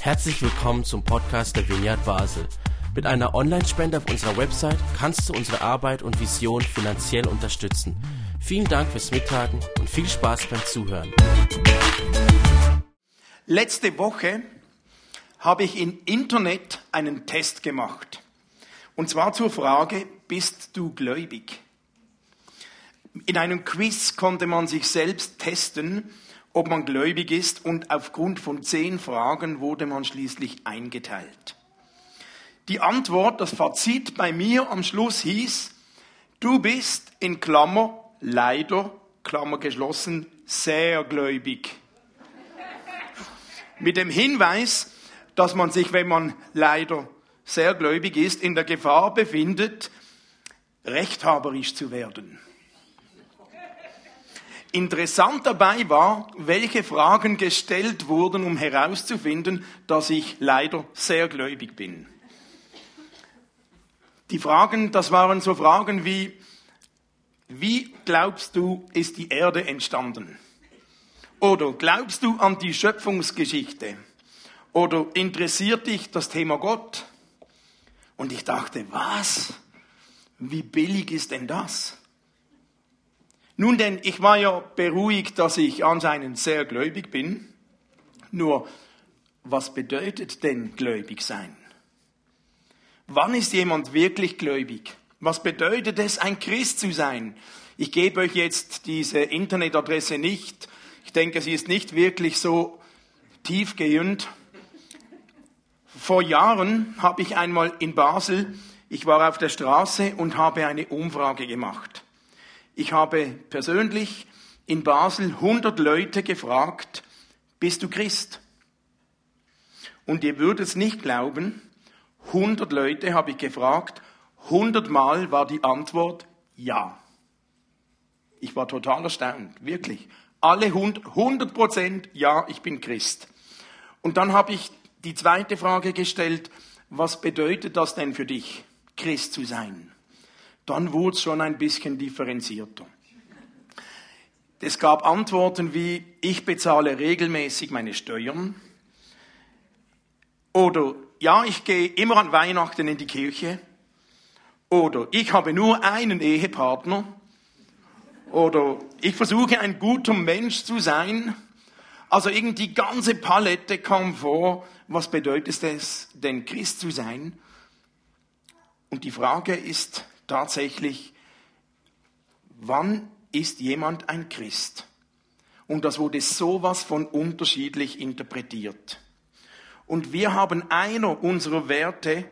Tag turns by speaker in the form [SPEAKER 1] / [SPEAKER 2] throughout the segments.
[SPEAKER 1] Herzlich willkommen zum Podcast der Vineyard Basel. Mit einer Online-Spende auf unserer Website kannst du unsere Arbeit und Vision finanziell unterstützen. Vielen Dank fürs Mittagen und viel Spaß beim Zuhören.
[SPEAKER 2] Letzte Woche habe ich im Internet einen Test gemacht. Und zwar zur Frage, bist du gläubig? In einem Quiz konnte man sich selbst testen, ob man gläubig ist und aufgrund von zehn Fragen wurde man schließlich eingeteilt. Die Antwort, das Fazit bei mir am Schluss hieß, du bist in Klammer leider, Klammer geschlossen, sehr gläubig. Mit dem Hinweis, dass man sich, wenn man leider sehr gläubig ist, in der Gefahr befindet, rechthaberisch zu werden. Interessant dabei war, welche Fragen gestellt wurden, um herauszufinden, dass ich leider sehr gläubig bin. Die Fragen, das waren so Fragen wie, wie glaubst du, ist die Erde entstanden? Oder glaubst du an die Schöpfungsgeschichte? Oder interessiert dich das Thema Gott? Und ich dachte, was? Wie billig ist denn das? Nun denn, ich war ja beruhigt, dass ich anscheinend sehr gläubig bin. Nur, was bedeutet denn gläubig sein? Wann ist jemand wirklich gläubig? Was bedeutet es, ein Christ zu sein? Ich gebe euch jetzt diese Internetadresse nicht. Ich denke, sie ist nicht wirklich so tiefgehend. Vor Jahren habe ich einmal in Basel, ich war auf der Straße und habe eine Umfrage gemacht. Ich habe persönlich in Basel 100 Leute gefragt, bist du Christ? Und ihr würdet es nicht glauben, 100 Leute habe ich gefragt, 100 Mal war die Antwort ja. Ich war total erstaunt, wirklich. Alle 100 Prozent, ja, ich bin Christ. Und dann habe ich die zweite Frage gestellt, was bedeutet das denn für dich, Christ zu sein? Dann wurde es schon ein bisschen differenzierter. Es gab Antworten wie, ich bezahle regelmäßig meine Steuern. Oder, ja, ich gehe immer an Weihnachten in die Kirche. Oder, ich habe nur einen Ehepartner. Oder, ich versuche ein guter Mensch zu sein. Also irgendwie die ganze Palette kam vor, was bedeutet es denn, Christ zu sein? Und die Frage ist tatsächlich, wann ist jemand ein Christ? Und das wurde sowas von unterschiedlich interpretiert. Und wir haben einer unserer Werte,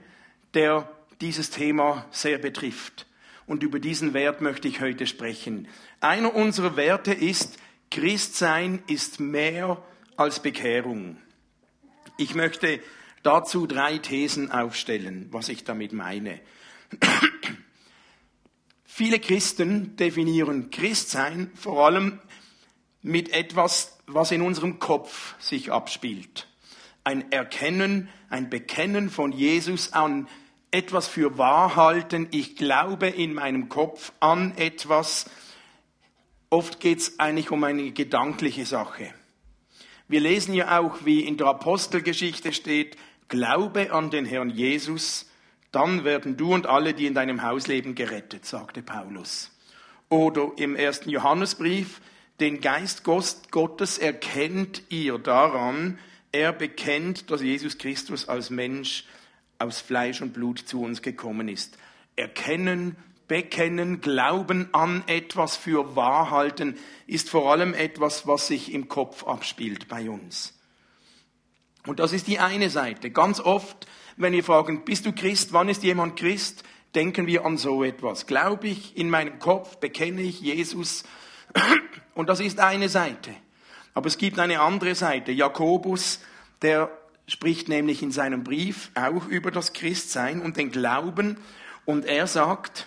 [SPEAKER 2] der dieses Thema sehr betrifft. Und über diesen Wert möchte ich heute sprechen. Einer unserer Werte ist, Christsein ist mehr als Bekehrung. Ich möchte dazu drei Thesen aufstellen, was ich damit meine. Viele Christen definieren Christsein vor allem mit etwas, was in unserem Kopf sich abspielt. Ein Erkennen, ein Bekennen von Jesus an etwas für wahr halten. Ich glaube in meinem Kopf an etwas. Oft geht es eigentlich um eine gedankliche Sache. Wir lesen ja auch, wie in der Apostelgeschichte steht, Glaube an den Herrn Jesus, dann werden du und alle, die in deinem Haus leben, gerettet, sagte Paulus. Oder im ersten Johannesbrief, den Geist Gottes erkennt ihr daran, er bekennt, dass Jesus Christus als Mensch aus Fleisch und Blut zu uns gekommen ist. Erkennen, bekennen, glauben an etwas für wahr halten, ist vor allem etwas, was sich im Kopf abspielt bei uns. Und das ist die eine Seite. Ganz oft wenn wir fragen, bist du Christ? Wann ist jemand Christ? Denken wir an so etwas. Glaube ich in meinem Kopf, bekenne ich Jesus. Und das ist eine Seite. Aber es gibt eine andere Seite. Jakobus, der spricht nämlich in seinem Brief auch über das Christsein und den Glauben. Und er sagt,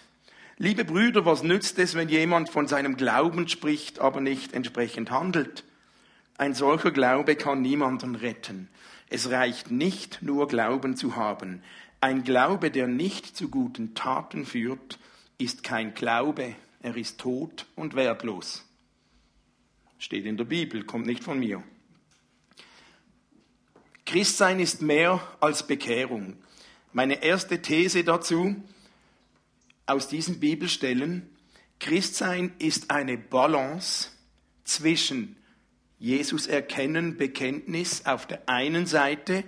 [SPEAKER 2] liebe Brüder, was nützt es, wenn jemand von seinem Glauben spricht, aber nicht entsprechend handelt? Ein solcher Glaube kann niemanden retten. Es reicht nicht nur Glauben zu haben. Ein Glaube, der nicht zu guten Taten führt, ist kein Glaube, er ist tot und wertlos. Steht in der Bibel, kommt nicht von mir. Christsein ist mehr als Bekehrung. Meine erste These dazu aus diesen Bibelstellen, Christsein ist eine Balance zwischen Jesus erkennen, Bekenntnis auf der einen Seite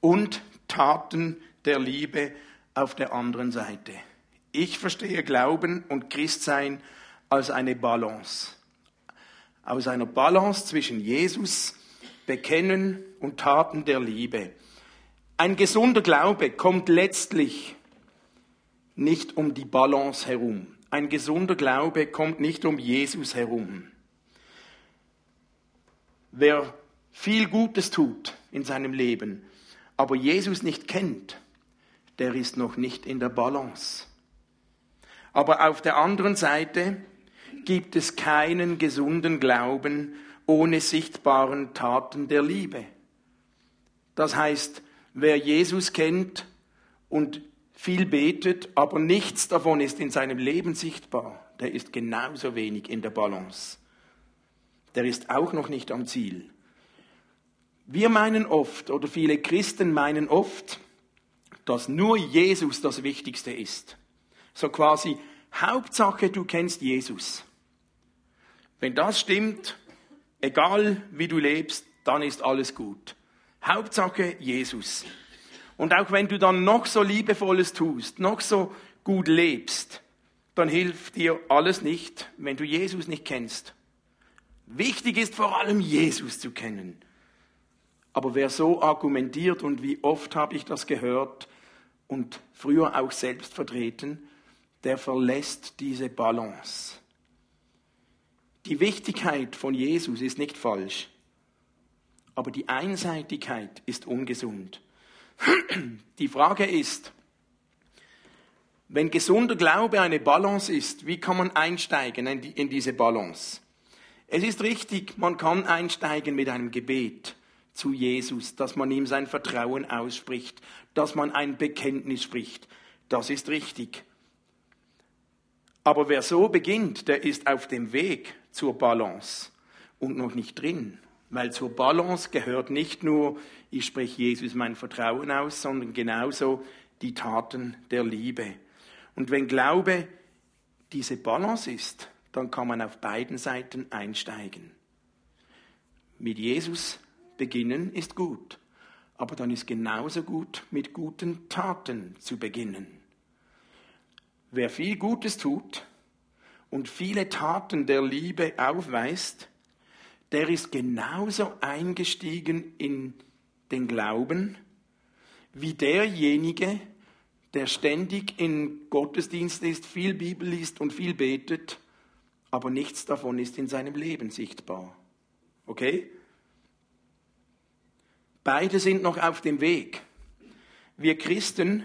[SPEAKER 2] und Taten der Liebe auf der anderen Seite. Ich verstehe Glauben und Christsein als eine Balance. Aus einer Balance zwischen Jesus, Bekennen und Taten der Liebe. Ein gesunder Glaube kommt letztlich nicht um die Balance herum. Ein gesunder Glaube kommt nicht um Jesus herum. Wer viel Gutes tut in seinem Leben, aber Jesus nicht kennt, der ist noch nicht in der Balance. Aber auf der anderen Seite gibt es keinen gesunden Glauben ohne sichtbaren Taten der Liebe. Das heißt, wer Jesus kennt und viel betet, aber nichts davon ist in seinem Leben sichtbar, der ist genauso wenig in der Balance. Der ist auch noch nicht am Ziel. Wir meinen oft, oder viele Christen meinen oft, dass nur Jesus das Wichtigste ist. So quasi, Hauptsache, du kennst Jesus. Wenn das stimmt, egal wie du lebst, dann ist alles gut. Hauptsache Jesus. Und auch wenn du dann noch so liebevolles tust, noch so gut lebst, dann hilft dir alles nicht, wenn du Jesus nicht kennst. Wichtig ist vor allem Jesus zu kennen. Aber wer so argumentiert und wie oft habe ich das gehört und früher auch selbst vertreten, der verlässt diese Balance. Die Wichtigkeit von Jesus ist nicht falsch, aber die Einseitigkeit ist ungesund. Die Frage ist, wenn gesunder Glaube eine Balance ist, wie kann man einsteigen in diese Balance? Es ist richtig, man kann einsteigen mit einem Gebet zu Jesus, dass man ihm sein Vertrauen ausspricht, dass man ein Bekenntnis spricht. Das ist richtig. Aber wer so beginnt, der ist auf dem Weg zur Balance und noch nicht drin. Weil zur Balance gehört nicht nur, ich spreche Jesus mein Vertrauen aus, sondern genauso die Taten der Liebe. Und wenn Glaube diese Balance ist, dann kann man auf beiden Seiten einsteigen. Mit Jesus beginnen ist gut, aber dann ist genauso gut, mit guten Taten zu beginnen. Wer viel Gutes tut und viele Taten der Liebe aufweist, der ist genauso eingestiegen in den Glauben wie derjenige, der ständig in Gottesdienst ist, viel Bibel liest und viel betet, aber nichts davon ist in seinem Leben sichtbar. Okay? Beide sind noch auf dem Weg. Wir Christen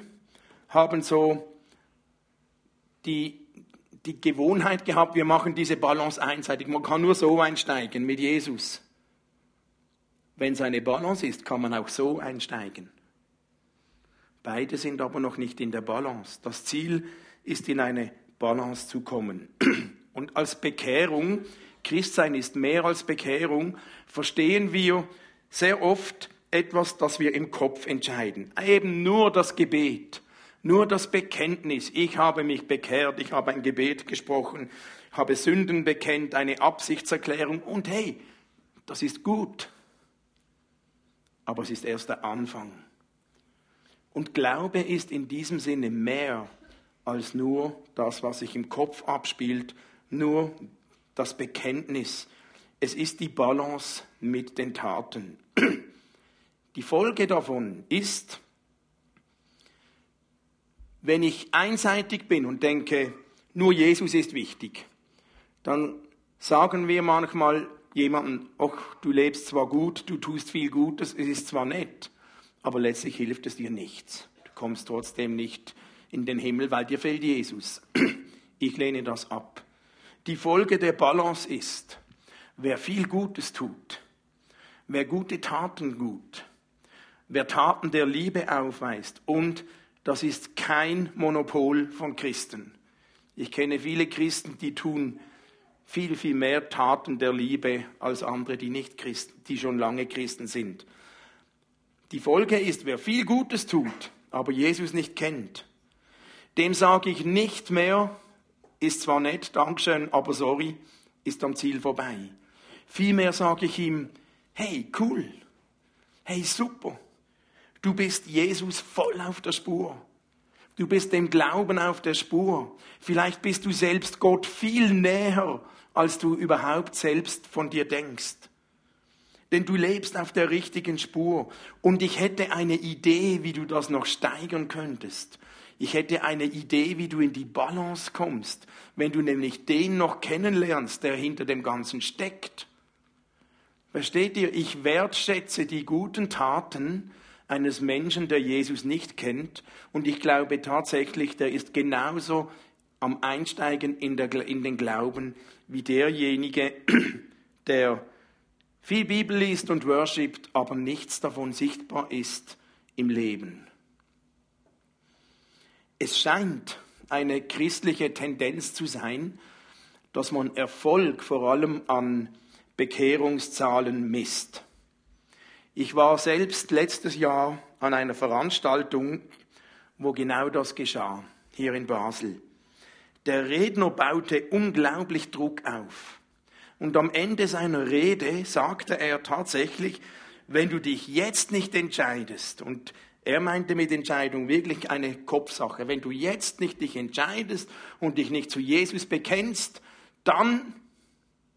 [SPEAKER 2] haben so die die Gewohnheit gehabt, wir machen diese Balance einseitig. Man kann nur so einsteigen mit Jesus. Wenn es eine Balance ist, kann man auch so einsteigen. Beide sind aber noch nicht in der Balance. Das Ziel ist, in eine Balance zu kommen. Und als Bekehrung, Christsein ist mehr als Bekehrung, verstehen wir sehr oft etwas, das wir im Kopf entscheiden. Eben nur das Gebet. Nur das Bekenntnis, ich habe mich bekehrt, ich habe ein Gebet gesprochen, habe Sünden bekennt, eine Absichtserklärung und hey, das ist gut. Aber es ist erst der Anfang. Und Glaube ist in diesem Sinne mehr als nur das, was sich im Kopf abspielt, nur das Bekenntnis. Es ist die Balance mit den Taten. Die Folge davon ist, wenn ich einseitig bin und denke, nur Jesus ist wichtig, dann sagen wir manchmal jemandem, ach, du lebst zwar gut, du tust viel Gutes, es ist zwar nett, aber letztlich hilft es dir nichts. Du kommst trotzdem nicht in den Himmel, weil dir fehlt Jesus. Ich lehne das ab. Die Folge der Balance ist, wer viel Gutes tut, wer gute Taten gut, wer Taten der Liebe aufweist und das ist kein Monopol von Christen. Ich kenne viele Christen, die tun viel, viel mehr Taten der Liebe als andere, die nicht Christen, die schon lange Christen sind. Die Folge ist, wer viel Gutes tut, aber Jesus nicht kennt, dem sage ich nicht mehr, ist zwar nett, Dankeschön, aber sorry, ist am Ziel vorbei. Vielmehr sage ich ihm, hey, cool, hey, super, du bist Jesus voll auf der Spur. Du bist dem Glauben auf der Spur. Vielleicht bist du selbst Gott viel näher, als du überhaupt selbst von dir denkst. Denn du lebst auf der richtigen Spur. Und ich hätte eine Idee, wie du das noch steigern könntest. Ich hätte eine Idee, wie du in die Balance kommst, wenn du nämlich den noch kennenlernst, der hinter dem Ganzen steckt. Versteht ihr, ich wertschätze die guten Taten eines Menschen, der Jesus nicht kennt. Und ich glaube tatsächlich, der ist genauso am Einsteigen in, der, in den Glauben wie derjenige, der viel Bibel liest und worshipt, aber nichts davon sichtbar ist im Leben. Es scheint eine christliche Tendenz zu sein, dass man Erfolg vor allem an Bekehrungszahlen misst. Ich war selbst letztes Jahr an einer Veranstaltung, wo genau das geschah, hier in Basel. Der Redner baute unglaublich Druck auf. Und am Ende seiner Rede sagte er tatsächlich, wenn du dich jetzt nicht entscheidest, und er meinte mit Entscheidung wirklich eine Kopfsache, wenn du jetzt nicht dich entscheidest und dich nicht zu Jesus bekennst, dann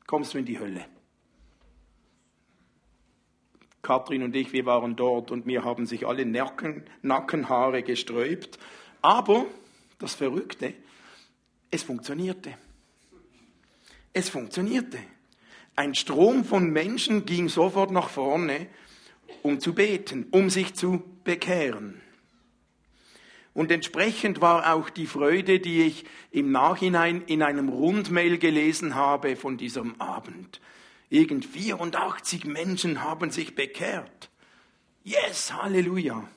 [SPEAKER 2] kommst du in die Hölle. Kathrin und ich, wir waren dort und mir haben sich alle Nacken, Nackenhaare gesträubt. Aber das Verrückte, es funktionierte. Es funktionierte. Ein Strom von Menschen ging sofort nach vorne, um zu beten, um sich zu bekehren. Und entsprechend war auch die Freude, die ich im Nachhinein in einem Rundmail gelesen habe von diesem Abend. Irgend 84 Menschen haben sich bekehrt. Yes, Halleluja.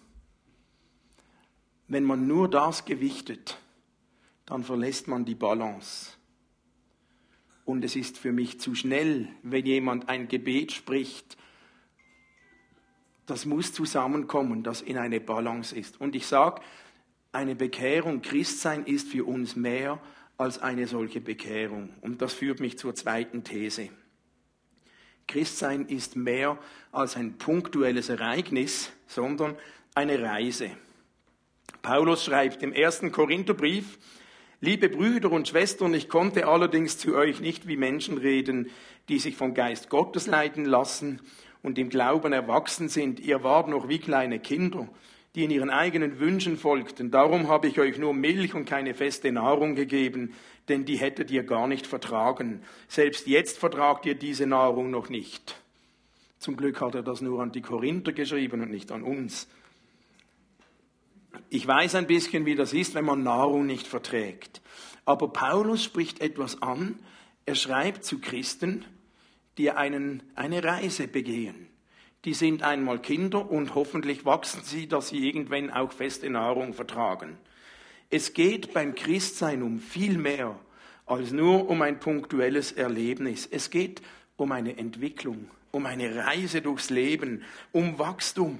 [SPEAKER 2] Wenn man nur das gewichtet, dann verlässt man die Balance. Und es ist für mich zu schnell, wenn jemand ein Gebet spricht. Das muss zusammenkommen, das in eine Balance ist. Und ich sage, eine Bekehrung, Christsein ist für uns mehr als eine solche Bekehrung. Und das führt mich zur zweiten These. Christsein ist mehr als ein punktuelles Ereignis, sondern eine Reise. Paulus schreibt im ersten Korintherbrief, Liebe Brüder und Schwestern, ich konnte allerdings zu euch nicht wie Menschen reden, die sich vom Geist Gottes leiten lassen und im Glauben erwachsen sind. Ihr wart noch wie kleine Kinder, die in ihren eigenen Wünschen folgten. Darum habe ich euch nur Milch und keine feste Nahrung gegeben, denn die hättet ihr gar nicht vertragen. Selbst jetzt vertragt ihr diese Nahrung noch nicht. Zum Glück hat er das nur an die Korinther geschrieben und nicht an uns. Ich weiß ein bisschen, wie das ist, wenn man Nahrung nicht verträgt. Aber Paulus spricht etwas an. Er schreibt zu Christen, die einen, eine Reise begehen. Die sind einmal Kinder und hoffentlich wachsen sie, dass sie irgendwann auch feste Nahrung vertragen. Es geht beim Christsein um viel mehr als nur um ein punktuelles Erlebnis. Es geht um eine Entwicklung, um eine Reise durchs Leben, um Wachstum.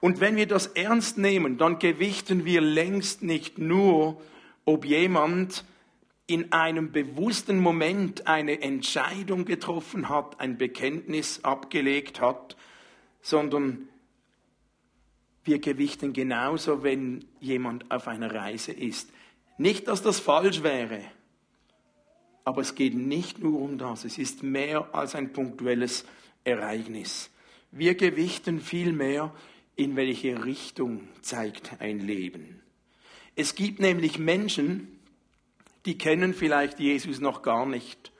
[SPEAKER 2] Und wenn wir das ernst nehmen, dann gewichten wir längst nicht nur, ob jemand in einem bewussten Moment eine Entscheidung getroffen hat, ein Bekenntnis abgelegt hat, sondern wir gewichten genauso, wenn jemand auf einer Reise ist. Nicht, dass das falsch wäre, aber es geht nicht nur um das. Es ist mehr als ein punktuelles Ereignis. Wir gewichten vielmehr, in welche Richtung zeigt ein Leben. Es gibt nämlich Menschen, die kennen vielleicht Jesus noch gar nicht,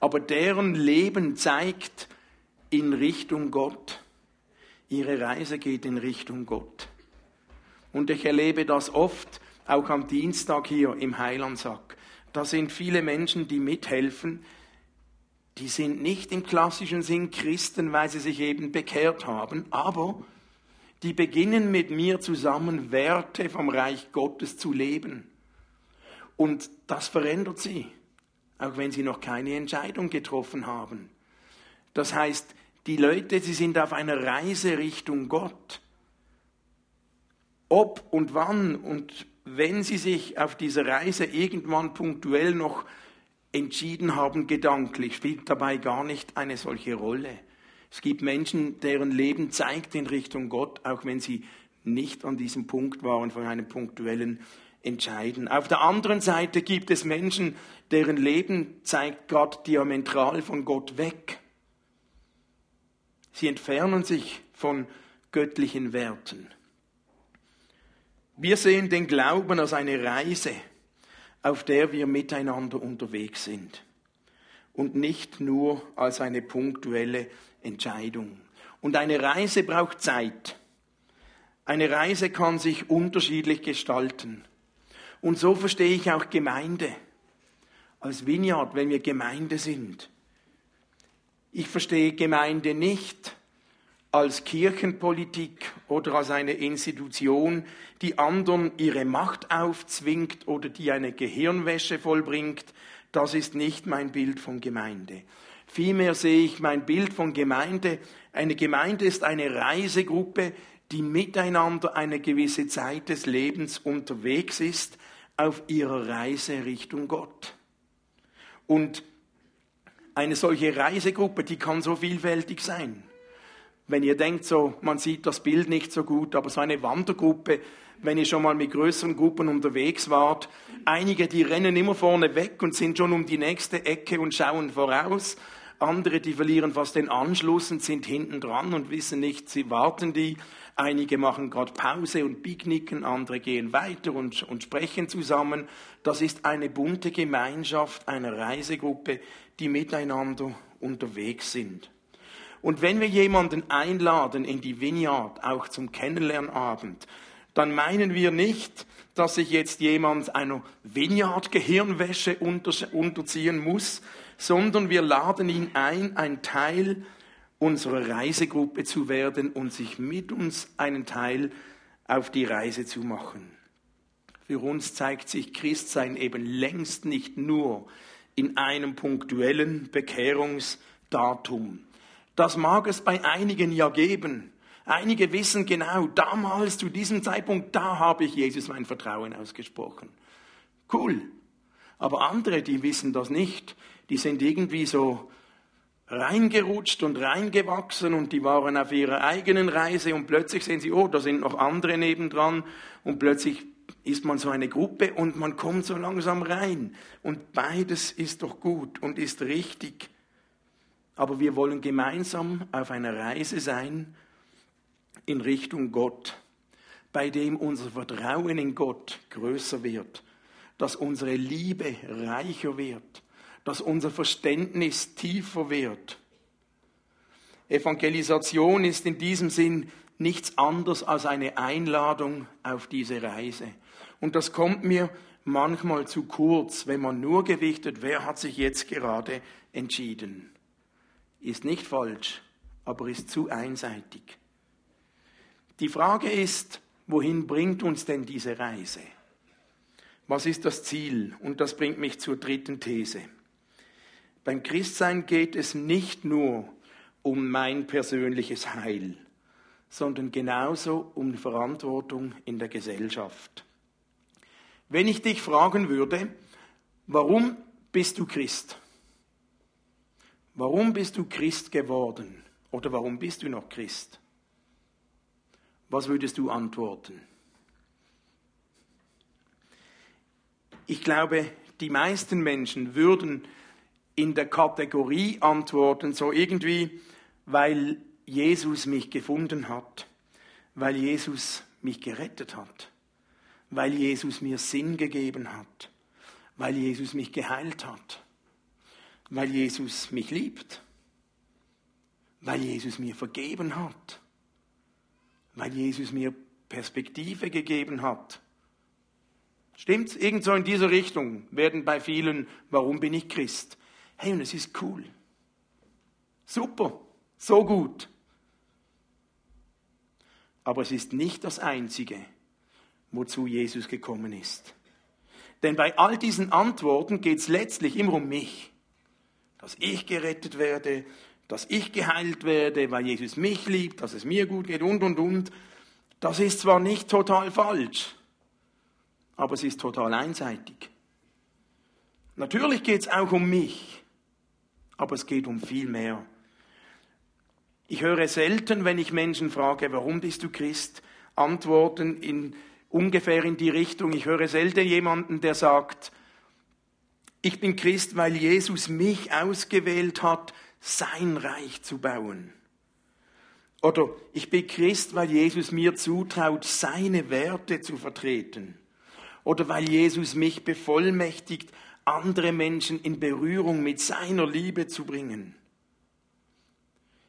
[SPEAKER 2] aber deren Leben zeigt in Richtung Gott. Ihre Reise geht in Richtung Gott. Und ich erlebe das oft, auch am Dienstag hier im Heilandsack. Da sind viele Menschen, die mithelfen, die sind nicht im klassischen Sinn Christen, weil sie sich eben bekehrt haben, aber die beginnen mit mir zusammen Werte vom Reich Gottes zu leben. Und das verändert sie, auch wenn sie noch keine Entscheidung getroffen haben. Das heißt, Die Leute, sie sind auf einer Reise Richtung Gott. Ob und wann und wenn sie sich auf dieser Reise irgendwann punktuell noch entschieden haben, gedanklich, spielt dabei gar nicht eine solche Rolle. Es gibt Menschen, deren Leben zeigt in Richtung Gott, auch wenn sie nicht an diesem Punkt waren von einem punktuellen Entscheiden. Auf der anderen Seite gibt es Menschen, deren Leben zeigt Gott diametral von Gott weg. Sie entfernen sich von göttlichen Werten. Wir sehen den Glauben als eine Reise, auf der wir miteinander unterwegs sind und nicht nur als eine punktuelle Entscheidung. Und eine Reise braucht Zeit. Eine Reise kann sich unterschiedlich gestalten. Und so verstehe ich auch Gemeinde. Als Vineyard, wenn wir Gemeinde sind. Ich verstehe Gemeinde nicht als Kirchenpolitik oder als eine Institution, die anderen ihre Macht aufzwingt oder die eine Gehirnwäsche vollbringt. Das ist nicht mein Bild von Gemeinde. Vielmehr sehe ich mein Bild von Gemeinde. Eine Gemeinde ist eine Reisegruppe, die miteinander eine gewisse Zeit des Lebens unterwegs ist auf ihrer Reise Richtung Gott. Und eine solche Reisegruppe, die kann so vielfältig sein. Wenn ihr denkt, so, man sieht das Bild nicht so gut, aber so eine Wandergruppe, wenn ihr schon mal mit größeren Gruppen unterwegs wart, einige, die rennen immer vorne weg und sind schon um die nächste Ecke und schauen voraus. Andere, die verlieren fast den Anschluss und sind hinten dran und wissen nicht, sie warten die. Einige machen gerade Pause und picknicken, andere gehen weiter und, und sprechen zusammen. Das ist eine bunte Gemeinschaft einer Reisegruppe, die miteinander unterwegs sind. Und wenn wir jemanden einladen in die Vineyard, auch zum Kennenlernabend, dann meinen wir nicht, dass sich jetzt jemand einer Vineyard-Gehirnwäsche unterziehen muss, sondern wir laden ihn ein, ein Teil unserer Reisegruppe zu werden und sich mit uns einen Teil auf die Reise zu machen. Für uns zeigt sich Christsein eben längst nicht nur in einem punktuellen Bekehrungsdatum. Das mag es bei einigen ja geben. Einige wissen genau, damals zu diesem Zeitpunkt, da habe ich Jesus mein Vertrauen ausgesprochen. Cool. Aber andere, die wissen das nicht. Die sind irgendwie so reingerutscht und reingewachsen und die waren auf ihrer eigenen Reise und plötzlich sehen sie, oh, da sind noch andere nebendran und plötzlich ist man so eine Gruppe und man kommt so langsam rein. Und beides ist doch gut und ist richtig. Aber wir wollen gemeinsam auf einer Reise sein in Richtung Gott, bei dem unser Vertrauen in Gott größer wird, dass unsere Liebe reicher wird dass unser Verständnis tiefer wird. Evangelisation ist in diesem Sinn nichts anderes als eine Einladung auf diese Reise. Und das kommt mir manchmal zu kurz, wenn man nur gewichtet, wer hat sich jetzt gerade entschieden. Ist nicht falsch, aber ist zu einseitig. Die Frage ist, wohin bringt uns denn diese Reise? Was ist das Ziel? Und das bringt mich zur dritten These. Beim Christsein geht es nicht nur um mein persönliches Heil, sondern genauso um die Verantwortung in der Gesellschaft. Wenn ich dich fragen würde, warum bist du Christ? Warum bist du Christ geworden? Oder warum bist du noch Christ? Was würdest du antworten? Ich glaube, die meisten Menschen würden in der Kategorie antworten, so irgendwie, weil Jesus mich gefunden hat, weil Jesus mich gerettet hat, weil Jesus mir Sinn gegeben hat, weil Jesus mich geheilt hat, weil Jesus mich liebt, weil Jesus mir vergeben hat, weil Jesus mir Perspektive gegeben hat. Stimmt's? Irgend so in dieser Richtung werden bei vielen, warum bin ich Christ? Hey, und es ist cool. Super, so gut. Aber es ist nicht das Einzige, wozu Jesus gekommen ist. Denn bei all diesen Antworten geht es letztlich immer um mich. Dass ich gerettet werde, dass ich geheilt werde, weil Jesus mich liebt, dass es mir gut geht und, und, und. Das ist zwar nicht total falsch, aber es ist total einseitig. Natürlich geht es auch um mich, aber es geht um viel mehr. Ich höre selten, wenn ich Menschen frage, warum bist du Christ, Antworten in ungefähr in die Richtung. Ich höre selten jemanden, der sagt, ich bin Christ, weil Jesus mich ausgewählt hat, sein Reich zu bauen. Oder ich bin Christ, weil Jesus mir zutraut, seine Werte zu vertreten. Oder weil Jesus mich bevollmächtigt, andere Menschen in Berührung mit seiner Liebe zu bringen.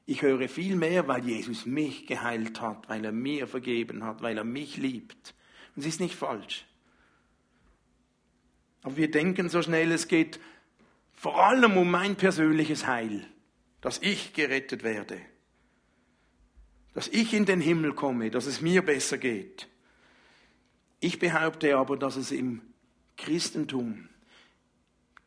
[SPEAKER 2] Ich höre viel mehr, weil Jesus mich geheilt hat, weil er mir vergeben hat, weil er mich liebt. Und es ist nicht falsch. Aber wir denken so schnell, es geht vor allem um mein persönliches Heil, dass ich gerettet werde, dass ich in den Himmel komme, dass es mir besser geht. Ich behaupte aber, dass es im Christentum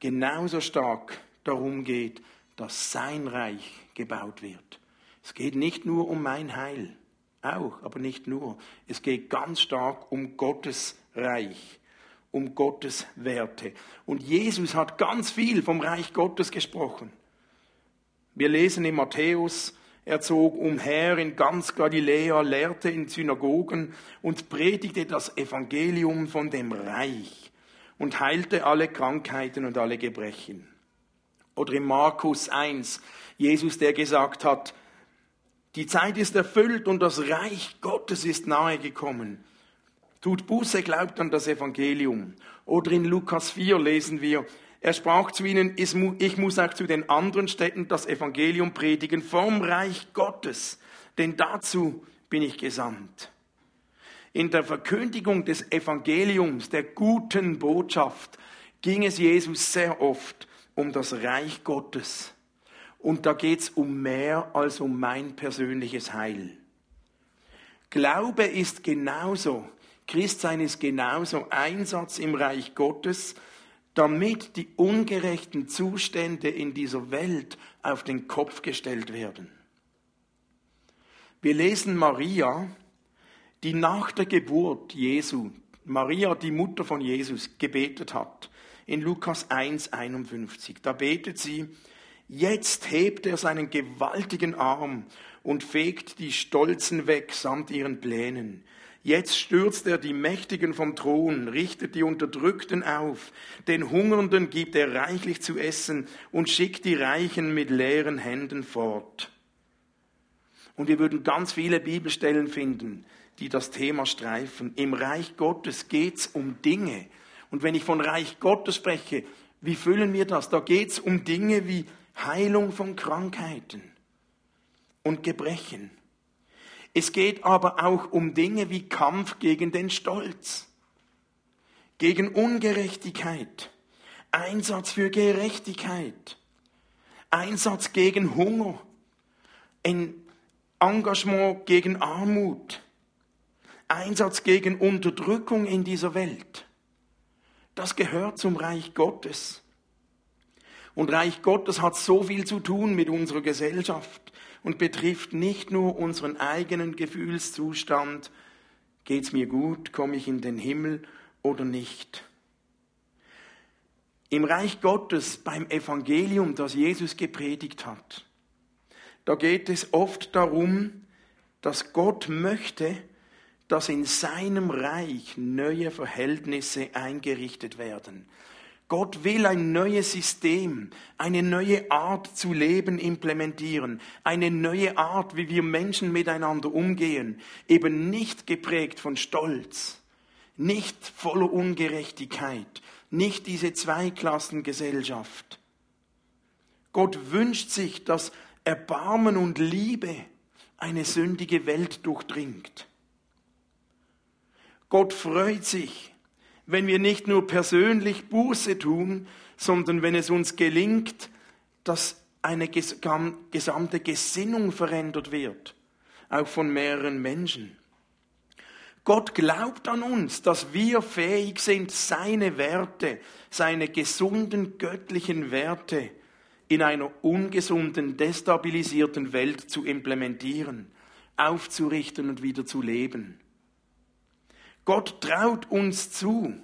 [SPEAKER 2] genauso stark darum geht, dass sein Reich gebaut wird. Es geht nicht nur um mein Heil, auch, aber nicht nur. Es geht ganz stark um Gottes Reich, um Gottes Werte. Und Jesus hat ganz viel vom Reich Gottes gesprochen. Wir lesen in Matthäus, er zog umher in ganz Galiläa, lehrte in Synagogen und predigte das Evangelium von dem Reich und heilte alle Krankheiten und alle Gebrechen. Oder in Markus 1, Jesus, der gesagt hat, die Zeit ist erfüllt und das Reich Gottes ist nahe gekommen. Tut Buße, glaubt an das Evangelium. Oder in Lukas 4 lesen wir, er sprach zu ihnen, ich muss auch zu den anderen Städten das Evangelium predigen vom Reich Gottes, denn dazu bin ich gesandt. In der Verkündigung des Evangeliums, der guten Botschaft, ging es Jesus sehr oft um das Reich Gottes. Und da geht es um mehr als um mein persönliches Heil. Glaube ist genauso, Christsein ist genauso Einsatz im Reich Gottes, damit die ungerechten Zustände in dieser Welt auf den Kopf gestellt werden. Wir lesen Maria, die nach der Geburt Jesu, Maria, die Mutter von Jesus, gebetet hat in Lukas 1, 51. Da betet sie, jetzt hebt er seinen gewaltigen Arm und fegt die Stolzen weg samt ihren Plänen. Jetzt stürzt er die Mächtigen vom Thron, richtet die Unterdrückten auf, den Hungernden gibt er reichlich zu essen und schickt die Reichen mit leeren Händen fort. Und wir würden ganz viele Bibelstellen finden, die das Thema streifen. Im Reich Gottes geht's um Dinge, und wenn ich von Reich Gottes spreche, wie füllen wir das? Da geht es um Dinge wie Heilung von Krankheiten und Gebrechen. Es geht aber auch um Dinge wie Kampf gegen den Stolz, gegen Ungerechtigkeit, Einsatz für Gerechtigkeit, Einsatz gegen Hunger, Engagement gegen Armut, Einsatz gegen Unterdrückung in dieser Welt. Das gehört zum Reich Gottes. Und Reich Gottes hat so viel zu tun mit unserer Gesellschaft und betrifft nicht nur unseren eigenen Gefühlszustand, geht's mir gut, komme ich in den Himmel oder nicht. Im Reich Gottes, beim Evangelium, das Jesus gepredigt hat, da geht es oft darum, dass Gott möchte, dass in seinem Reich neue Verhältnisse eingerichtet werden. Gott will ein neues System, eine neue Art zu leben implementieren, eine neue Art, wie wir Menschen miteinander umgehen, eben nicht geprägt von Stolz, nicht voller Ungerechtigkeit, nicht diese Zweiklassengesellschaft. Gott wünscht sich, dass Erbarmen und Liebe eine sündige Welt durchdringt. Gott freut sich, wenn wir nicht nur persönlich Buße tun, sondern wenn es uns gelingt, dass eine gesamte Gesinnung verändert wird, auch von mehreren Menschen. Gott glaubt an uns, dass wir fähig sind, seine Werte, seine gesunden göttlichen Werte in einer ungesunden, destabilisierten Welt zu implementieren, aufzurichten und wieder zu leben. Gott traut uns zu,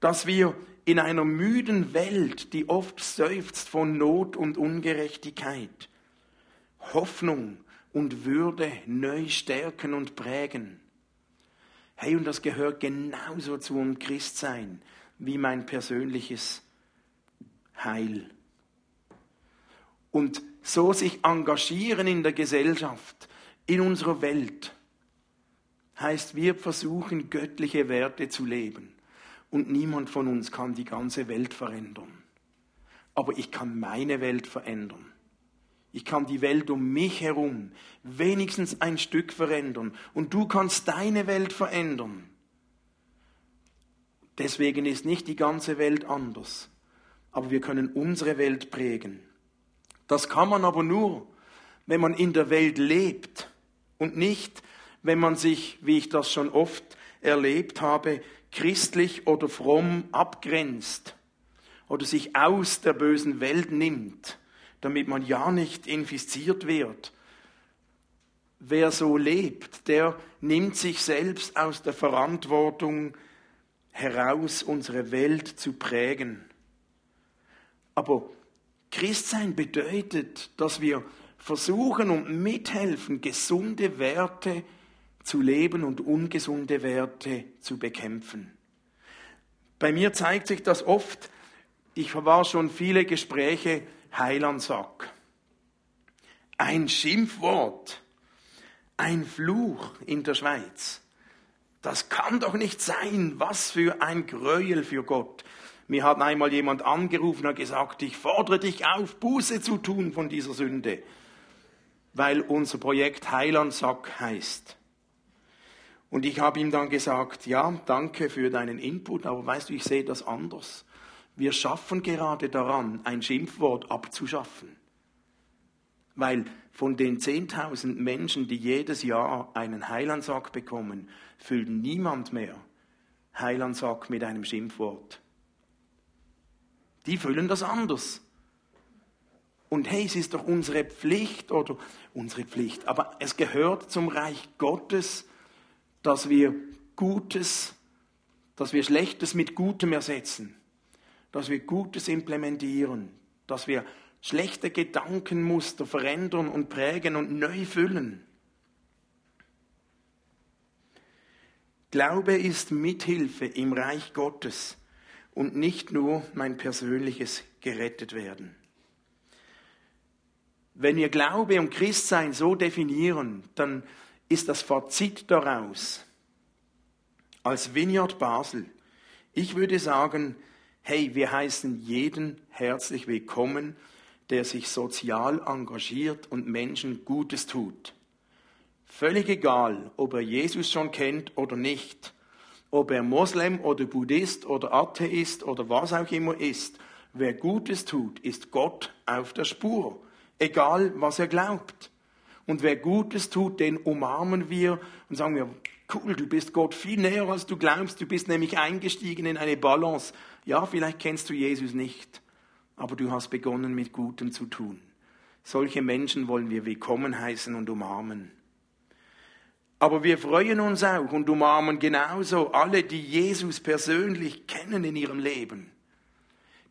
[SPEAKER 2] dass wir in einer müden Welt, die oft seufzt von Not und Ungerechtigkeit, Hoffnung und Würde neu stärken und prägen. Hey, und das gehört genauso zum Christsein wie mein persönliches Heil. Und so sich engagieren in der Gesellschaft, in unserer Welt, heißt, wir versuchen göttliche Werte zu leben. Und niemand von uns kann die ganze Welt verändern. Aber ich kann meine Welt verändern. Ich kann die Welt um mich herum wenigstens ein Stück verändern. Und du kannst deine Welt verändern. Deswegen ist nicht die ganze Welt anders. Aber wir können unsere Welt prägen. Das kann man aber nur, wenn man in der Welt lebt und nicht, wenn man sich, wie ich das schon oft erlebt habe, christlich oder fromm abgrenzt oder sich aus der bösen Welt nimmt, damit man ja nicht infiziert wird. Wer so lebt, der nimmt sich selbst aus der Verantwortung heraus, unsere Welt zu prägen. Aber Christsein bedeutet, dass wir versuchen und mithelfen, gesunde Werte zu leben und ungesunde Werte zu bekämpfen. Bei mir zeigt sich das oft, ich war schon viele Gespräche Heilandsack. Ein Schimpfwort, ein Fluch in der Schweiz. Das kann doch nicht sein. Was für ein Gräuel für Gott. Mir hat einmal jemand angerufen und gesagt, ich fordere dich auf, Buße zu tun von dieser Sünde, weil unser Projekt Heilandsack heißt. Und ich habe ihm dann gesagt, ja, danke für deinen Input, aber weißt du, ich sehe das anders. Wir schaffen gerade daran, ein Schimpfwort abzuschaffen. Weil von den 10.000 Menschen, die jedes Jahr einen Heilandsack bekommen, füllt niemand mehr Heilandsack mit einem Schimpfwort. Die füllen das anders. Und hey, es ist doch unsere Pflicht oder unsere Pflicht, aber es gehört zum Reich Gottes, dass wir Gutes, dass wir Schlechtes mit Gutem ersetzen, dass wir Gutes implementieren, dass wir schlechte Gedankenmuster verändern und prägen und neu füllen. Glaube ist Mithilfe im Reich Gottes und nicht nur mein persönliches gerettet werden. Wenn wir Glaube und Christsein so definieren, dann ist das Fazit daraus als Vineyard Basel. Ich würde sagen, hey, wir heißen jeden herzlich willkommen, der sich sozial engagiert und Menschen Gutes tut. Völlig egal, ob er Jesus schon kennt oder nicht, ob er Moslem oder Buddhist oder Atheist oder was auch immer ist. Wer Gutes tut, ist Gott auf der Spur, egal was er glaubt. Und wer Gutes tut, den umarmen wir und sagen wir, cool, du bist Gott viel näher, als du glaubst. Du bist nämlich eingestiegen in eine Balance. Ja, vielleicht kennst du Jesus nicht, aber du hast begonnen mit Gutem zu tun. Solche Menschen wollen wir willkommen heißen und umarmen. Aber wir freuen uns auch und umarmen genauso alle, die Jesus persönlich kennen in ihrem Leben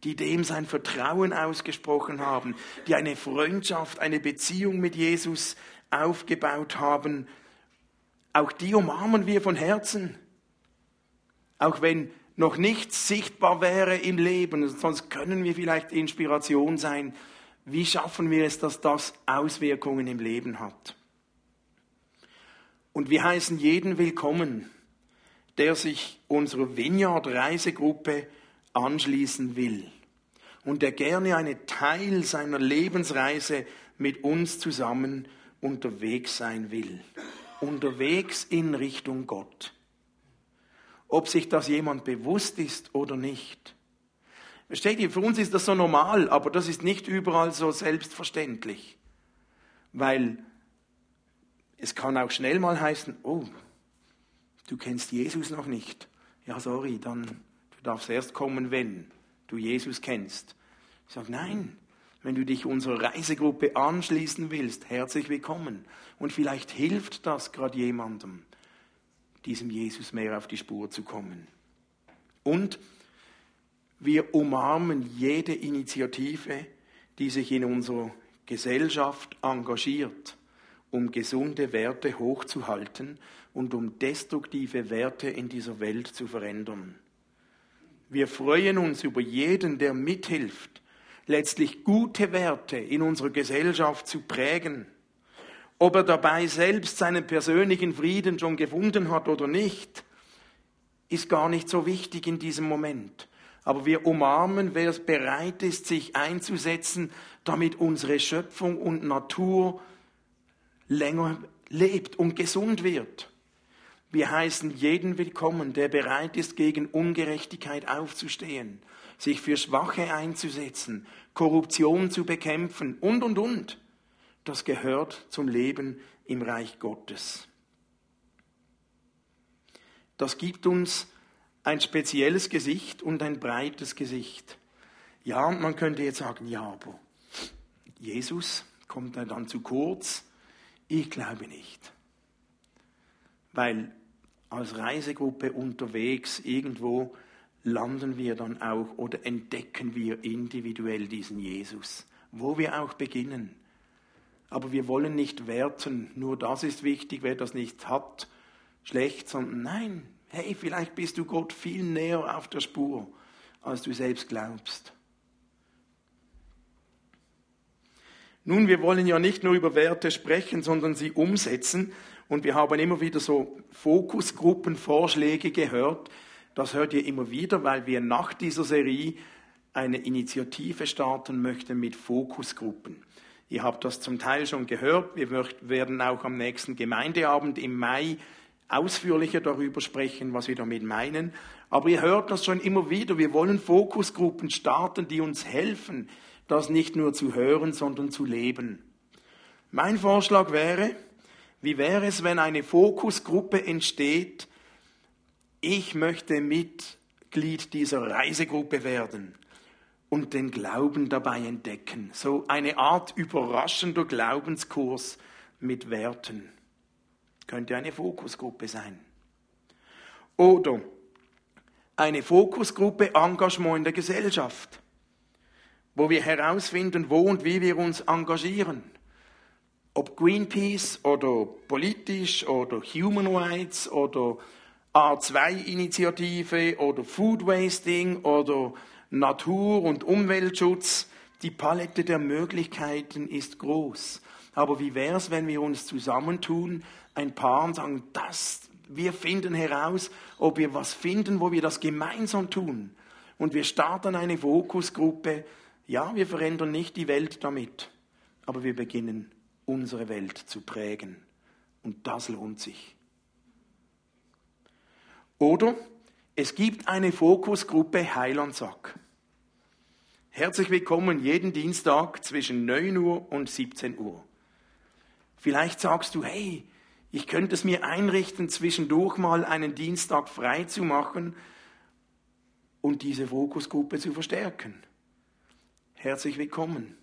[SPEAKER 2] die dem sein Vertrauen ausgesprochen haben, die eine Freundschaft, eine Beziehung mit Jesus aufgebaut haben. Auch die umarmen wir von Herzen. Auch wenn noch nichts sichtbar wäre im Leben, sonst können wir vielleicht Inspiration sein. Wie schaffen wir es, dass das Auswirkungen im Leben hat? Und wir heißen jeden willkommen, der sich unserer Vineyard-Reisegruppe anschließen will und der gerne einen Teil seiner Lebensreise mit uns zusammen unterwegs sein will. Unterwegs in Richtung Gott. Ob sich das jemand bewusst ist oder nicht. Versteht ihr, für uns ist das so normal, aber das ist nicht überall so selbstverständlich. Weil es kann auch schnell mal heißen, oh, du kennst Jesus noch nicht. Ja, sorry, dann Du darfst erst kommen, wenn du Jesus kennst. Ich sage, nein, Wenn du dich unserer Reisegruppe anschließen willst, herzlich willkommen. Und vielleicht hilft das gerade jemandem, diesem Jesus mehr auf die Spur zu kommen. Und wir umarmen jede Initiative, die sich in unserer Gesellschaft engagiert, um gesunde Werte hochzuhalten und um destruktive Werte in dieser Welt zu verändern. Wir freuen uns über jeden, der mithilft, letztlich gute Werte in unserer Gesellschaft zu prägen. Ob er dabei selbst seinen persönlichen Frieden schon gefunden hat oder nicht, ist gar nicht so wichtig in diesem Moment. Aber wir umarmen, wer es bereit ist, sich einzusetzen, damit unsere Schöpfung und Natur länger lebt und gesund wird. Wir heißen jeden willkommen, der bereit ist, gegen Ungerechtigkeit aufzustehen, sich für Schwache einzusetzen, Korruption zu bekämpfen und, und, und. Das gehört zum Leben im Reich Gottes. Das gibt uns ein spezielles Gesicht und ein breites Gesicht. Ja, und man könnte jetzt sagen, ja, aber Jesus kommt dann zu kurz. Ich glaube nicht. Weil als Reisegruppe unterwegs irgendwo landen wir dann auch oder entdecken wir individuell diesen Jesus, wo wir auch beginnen. Aber wir wollen nicht werten, nur das ist wichtig, wer das nicht hat, schlecht, sondern nein, hey, vielleicht bist du Gott viel näher auf der Spur, als du selbst glaubst. Nun, wir wollen ja nicht nur über Werte sprechen, sondern sie umsetzen. Und wir haben immer wieder so Fokusgruppenvorschläge gehört. Das hört ihr immer wieder, weil wir nach dieser Serie eine Initiative starten möchten mit Fokusgruppen. Ihr habt das zum Teil schon gehört. Wir werden auch am nächsten Gemeindeabend im Mai ausführlicher darüber sprechen, was wir damit meinen. Aber ihr hört das schon immer wieder. Wir wollen Fokusgruppen starten, die uns helfen, das nicht nur zu hören, sondern zu leben. Mein Vorschlag wäre, wie wäre es, wenn eine Fokusgruppe entsteht, ich möchte Mitglied dieser Reisegruppe werden und den Glauben dabei entdecken. So eine Art überraschender Glaubenskurs mit Werten. Könnte eine Fokusgruppe sein. Oder eine Fokusgruppe Engagement in der Gesellschaft, wo wir herausfinden, wo und wie wir uns engagieren. Ob Greenpeace oder politisch oder Human Rights oder A2-Initiative oder Food Wasting oder Natur- und Umweltschutz, die Palette der Möglichkeiten ist groß. Aber wie wäre es, wenn wir uns zusammentun ein Paar und sagen, das, wir finden heraus, ob wir was finden, wo wir das gemeinsam tun. Und wir starten eine Fokusgruppe. Ja, wir verändern nicht die Welt damit, aber wir beginnen unsere Welt zu prägen. Und das lohnt sich. Oder es gibt eine Fokusgruppe Heilandsack. Herzlich willkommen jeden Dienstag zwischen 9 Uhr und 17 Uhr. Vielleicht sagst du, hey, ich könnte es mir einrichten, zwischendurch mal einen Dienstag frei zu machen und diese Fokusgruppe zu verstärken. Herzlich willkommen.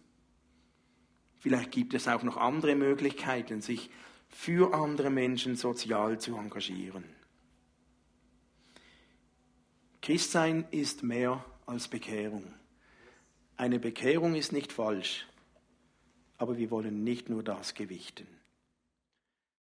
[SPEAKER 2] Vielleicht gibt es auch noch andere Möglichkeiten, sich für andere Menschen sozial zu engagieren. Christsein ist mehr als Bekehrung. Eine Bekehrung ist nicht falsch, aber wir wollen nicht nur das gewichten.